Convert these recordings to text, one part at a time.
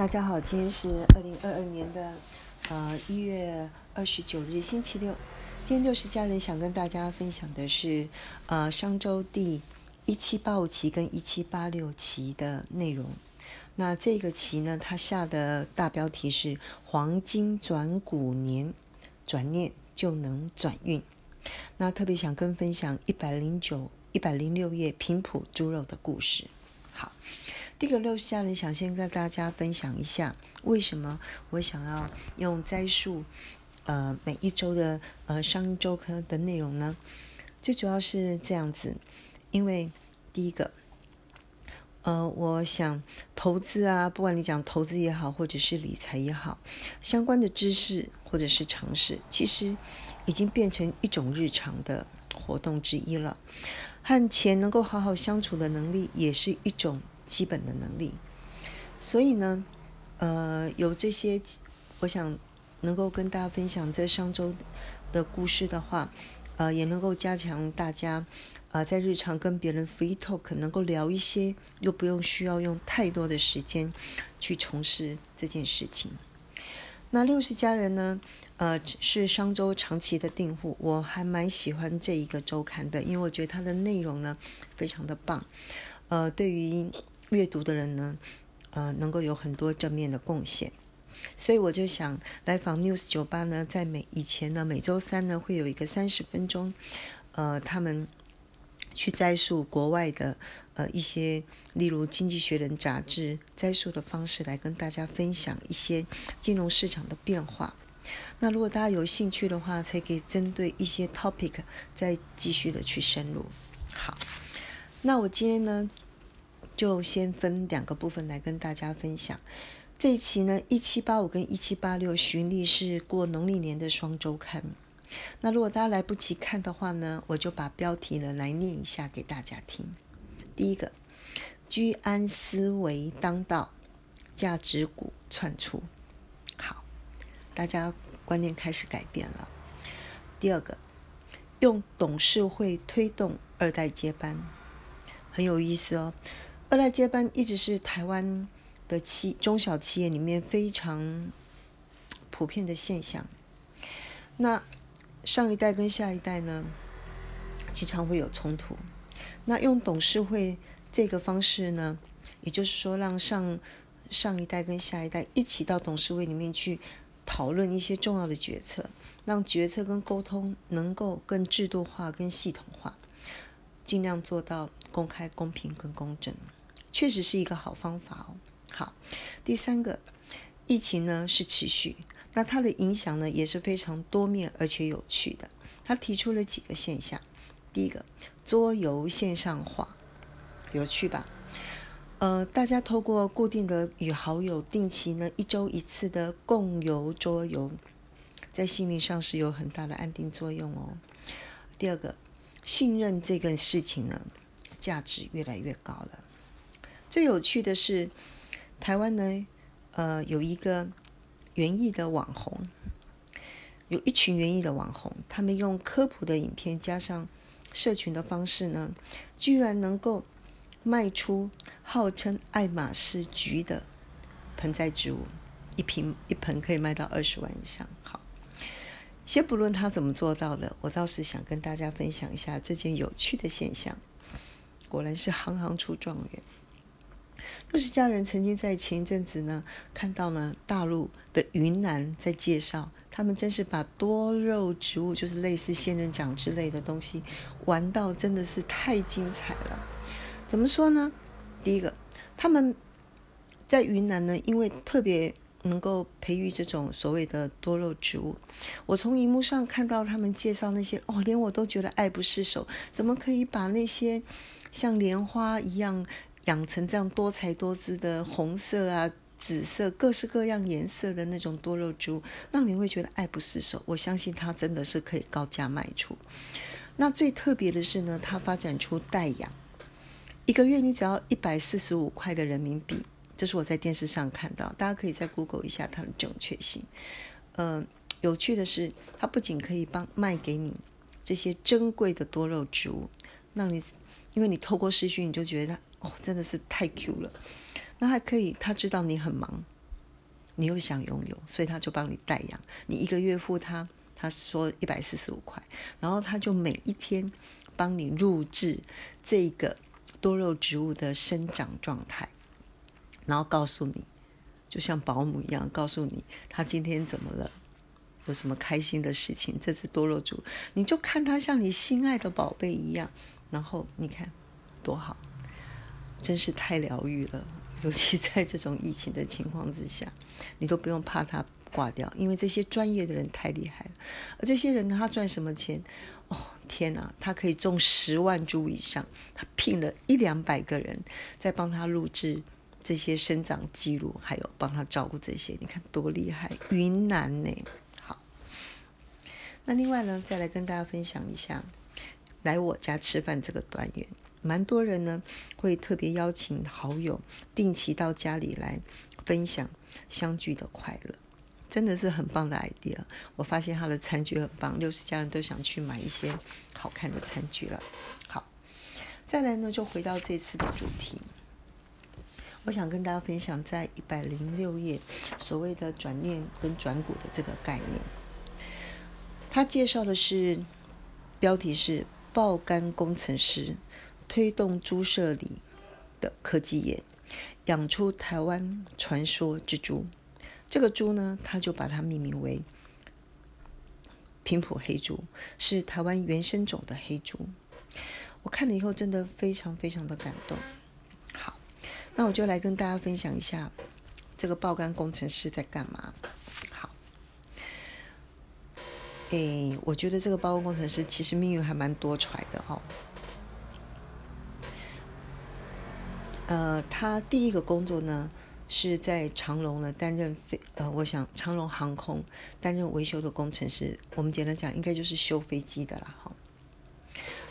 大家好，今天是二零二二年的呃一月二十九日，星期六。今天六十家人想跟大家分享的是呃商周第一七八五期跟一七八六期的内容。那这个期呢，它下的大标题是“黄金转股年，转念就能转运”。那特别想跟分享一百零九、一百零六页平埔猪肉的故事。好。第一个六十家人想先跟大家分享一下，为什么我想要用栽树，呃，每一周的呃上一周刊的内容呢？最主要是这样子，因为第一个，呃，我想投资啊，不管你讲投资也好，或者是理财也好，相关的知识或者是常识，其实已经变成一种日常的活动之一了。和钱能够好好相处的能力，也是一种。基本的能力，所以呢，呃，有这些，我想能够跟大家分享这上周的故事的话，呃，也能够加强大家，呃，在日常跟别人 free talk 能够聊一些，又不用需要用太多的时间去从事这件事情。那六十家人呢，呃，是商周长期的订户，我还蛮喜欢这一个周刊的，因为我觉得它的内容呢非常的棒，呃，对于。阅读的人呢，呃，能够有很多正面的贡献，所以我就想来访 News 酒吧呢，在每以前呢，每周三呢会有一个三十分钟，呃，他们去摘述国外的呃一些，例如《经济学人》杂志摘述的方式来跟大家分享一些金融市场的变化。那如果大家有兴趣的话，才可以针对一些 topic 再继续的去深入。好，那我今天呢？就先分两个部分来跟大家分享。这一期呢，一七八五跟一七八六循例是过农历年的双周刊。那如果大家来不及看的话呢，我就把标题呢来念一下给大家听。第一个，居安思危当道，价值股窜出。好，大家观念开始改变了。第二个，用董事会推动二代接班，很有意思哦。二代接班一直是台湾的企中小企业里面非常普遍的现象。那上一代跟下一代呢，经常会有冲突。那用董事会这个方式呢，也就是说让上上一代跟下一代一起到董事会里面去讨论一些重要的决策，让决策跟沟通能够更制度化、跟系统化，尽量做到公开、公平跟公正。确实是一个好方法哦。好，第三个，疫情呢是持续，那它的影响呢也是非常多面而且有趣的。他提出了几个现象，第一个，桌游线上化，有趣吧？呃，大家透过固定的与好友定期呢一周一次的共游桌游，在心理上是有很大的安定作用哦。第二个，信任这个事情呢，价值越来越高了。最有趣的是，台湾呢，呃，有一个园艺的网红，有一群园艺的网红，他们用科普的影片加上社群的方式呢，居然能够卖出号称爱马仕菊的盆栽植物，一瓶一盆可以卖到二十万以上。好，先不论他怎么做到的，我倒是想跟大家分享一下这件有趣的现象。果然是行行出状元。六十家人曾经在前一阵子呢，看到呢大陆的云南在介绍，他们真是把多肉植物，就是类似仙人掌之类的东西，玩到真的是太精彩了。怎么说呢？第一个，他们在云南呢，因为特别能够培育这种所谓的多肉植物。我从荧幕上看到他们介绍那些，哦，连我都觉得爱不释手。怎么可以把那些像莲花一样？养成这样多才多姿的红色啊、紫色、各式各样颜色的那种多肉植物，让你会觉得爱不释手。我相信它真的是可以高价卖出。那最特别的是呢，它发展出代养，一个月你只要一百四十五块的人民币，这是我在电视上看到，大家可以在 Google 一下它的正确性。呃，有趣的是，它不仅可以帮卖给你这些珍贵的多肉植物，让你因为你透过视讯，你就觉得。哦，真的是太 Q 了。那还可以，他知道你很忙，你又想拥有，所以他就帮你代养。你一个月付他，他说一百四十五块，然后他就每一天帮你录制这个多肉植物的生长状态，然后告诉你，就像保姆一样，告诉你他今天怎么了，有什么开心的事情。这只多肉植物，你就看它像你心爱的宝贝一样，然后你看多好，真是太疗愈了。尤其在这种疫情的情况之下，你都不用怕它挂掉，因为这些专业的人太厉害了。而这些人呢，他赚什么钱？哦，天哪，他可以种十万株以上，他聘了一两百个人在帮他录制这些生长记录，还有帮他照顾这些，你看多厉害！云南呢，好。那另外呢，再来跟大家分享一下，来我家吃饭这个单元。蛮多人呢会特别邀请好友，定期到家里来分享相聚的快乐，真的是很棒的 idea。我发现他的餐具很棒，六十家人都想去买一些好看的餐具了。好，再来呢就回到这次的主题，我想跟大家分享在一百零六页所谓的转念跟转股的这个概念。他介绍的是标题是爆肝工程师。推动猪舍里的科技业，养出台湾传说之猪。这个猪呢，他就把它命名为平埔黑猪，是台湾原生种的黑猪。我看了以后，真的非常非常的感动。好，那我就来跟大家分享一下这个爆肝工程师在干嘛。好，诶，我觉得这个包工工程师其实命运还蛮多舛的哦。呃，他第一个工作呢，是在长隆呢担任飞呃，我想长隆航空担任维修的工程师。我们简单讲，应该就是修飞机的啦，哈。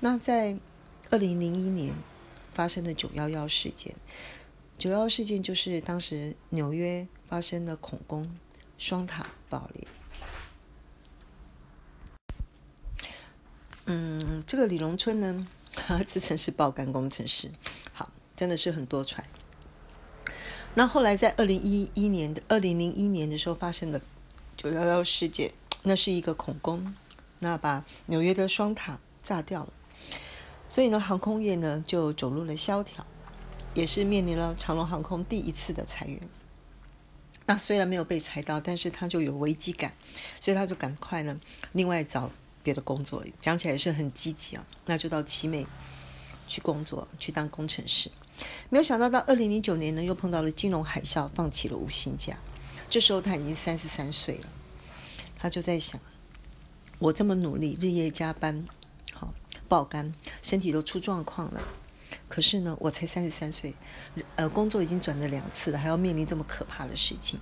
那在二零零一年发生的九幺幺事件，九幺幺事件就是当时纽约发生的恐攻，双塔爆裂。嗯，这个李荣春呢，自称是爆肝工程师，好。真的是很多舛。那后来在二零一一年的二零零一年的时候发生的九幺幺事件，那是一个恐攻，那把纽约的双塔炸掉了。所以呢，航空业呢就走入了萧条，也是面临了长龙航空第一次的裁员。那虽然没有被裁到，但是他就有危机感，所以他就赶快呢另外找别的工作，讲起来是很积极啊。那就到奇美去工作，去当工程师。没有想到，到二零零九年呢，又碰到了金融海啸，放弃了无薪假。这时候他已经三十三岁了，他就在想：我这么努力，日夜加班，好爆肝，身体都出状况了。可是呢，我才三十三岁，呃，工作已经转了两次了，还要面临这么可怕的事情。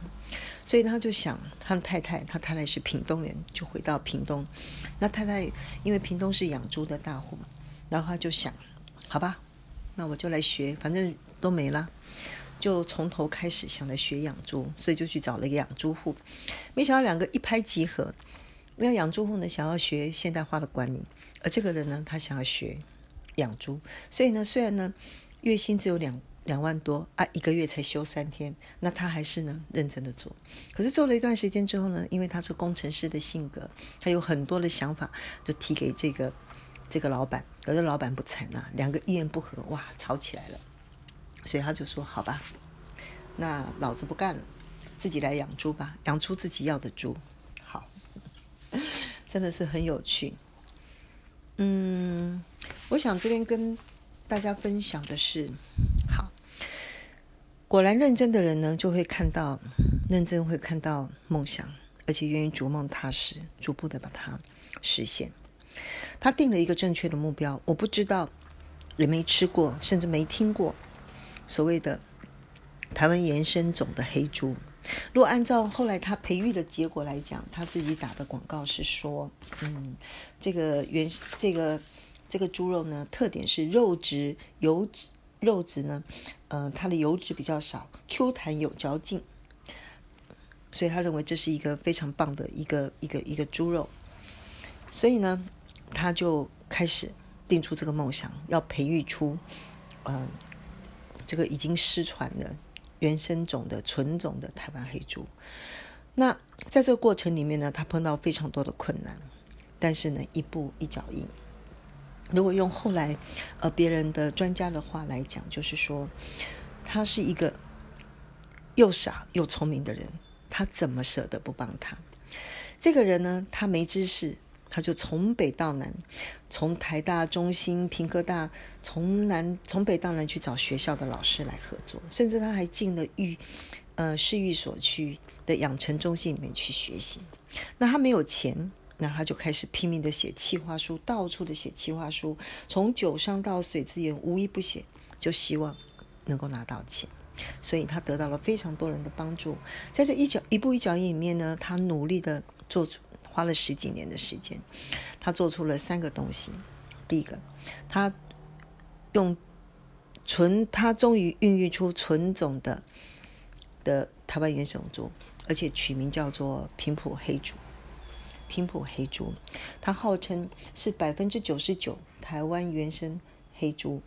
所以他就想，他的太太，他太太是屏东人，就回到屏东。那太太因为屏东是养猪的大户，然后他就想，好吧。那我就来学，反正都没了，就从头开始想来学养猪，所以就去找了一个养猪户。没想到两个一拍即合，那养猪户呢想要学现代化的管理，而这个人呢他想要学养猪，所以呢虽然呢月薪只有两两万多啊，一个月才休三天，那他还是呢认真的做。可是做了一段时间之后呢，因为他是工程师的性格，他有很多的想法，就提给这个。这个老板，可是老板不睬纳，两个一言不合，哇，吵起来了。所以他就说：“好吧，那老子不干了，自己来养猪吧，养出自己要的猪。”好，真的是很有趣。嗯，我想这边跟大家分享的是，好，果然认真的人呢，就会看到认真，会看到梦想，而且愿意逐梦踏实，逐步的把它实现。他定了一个正确的目标，我不知道，也没吃过，甚至没听过所谓的台湾原生种的黑猪。如果按照后来他培育的结果来讲，他自己打的广告是说，嗯，这个原这个这个猪肉呢，特点是肉质油脂肉质呢，呃，它的油脂比较少，Q 弹有嚼劲，所以他认为这是一个非常棒的一个一个一个猪肉，所以呢。他就开始定出这个梦想，要培育出，嗯，这个已经失传的原生种的纯种的台湾黑猪。那在这个过程里面呢，他碰到非常多的困难，但是呢，一步一脚印。如果用后来呃别人的专家的话来讲，就是说他是一个又傻又聪明的人，他怎么舍得不帮他？这个人呢，他没知识，他就从北到南，从台大、中心、平科大，从南从北到南去找学校的老师来合作，甚至他还进了育呃市育所去的养成中心里面去学习。那他没有钱。那他就开始拼命的写企划书，到处的写企划书，从酒商到水资源，无一不写，就希望能够拿到钱。所以他得到了非常多人的帮助。在这一脚一步一脚印里面呢，他努力的做出，花了十几年的时间，他做出了三个东西。第一个，他用纯，他终于孕育出纯种的的台湾原生猪，而且取名叫做平埔黑猪。平埔黑猪，它号称是百分之九十九台湾原生黑猪。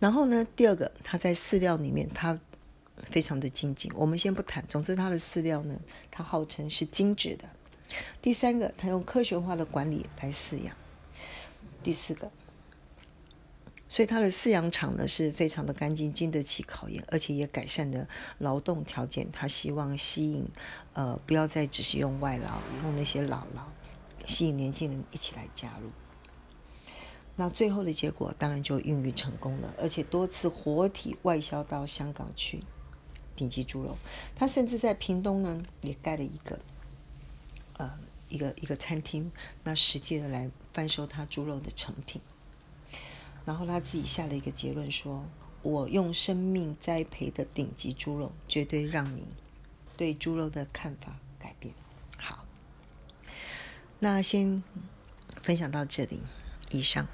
然后呢，第二个，它在饲料里面，它非常的精进。我们先不谈，总之它的饲料呢，它号称是精致的。第三个，它用科学化的管理来饲养。第四个。所以它的饲养场呢是非常的干净，经得起考验，而且也改善了劳动条件。他希望吸引，呃，不要再只是用外劳，用那些老劳，吸引年轻人一起来加入。那最后的结果当然就孕育成功了，而且多次活体外销到香港去，顶级猪肉。他甚至在屏东呢也盖了一个，呃，一个一个餐厅，那实际的来贩售他猪肉的成品。然后他自己下了一个结论，说：“我用生命栽培的顶级猪肉，绝对让你对猪肉的看法改变。”好，那先分享到这里，以上。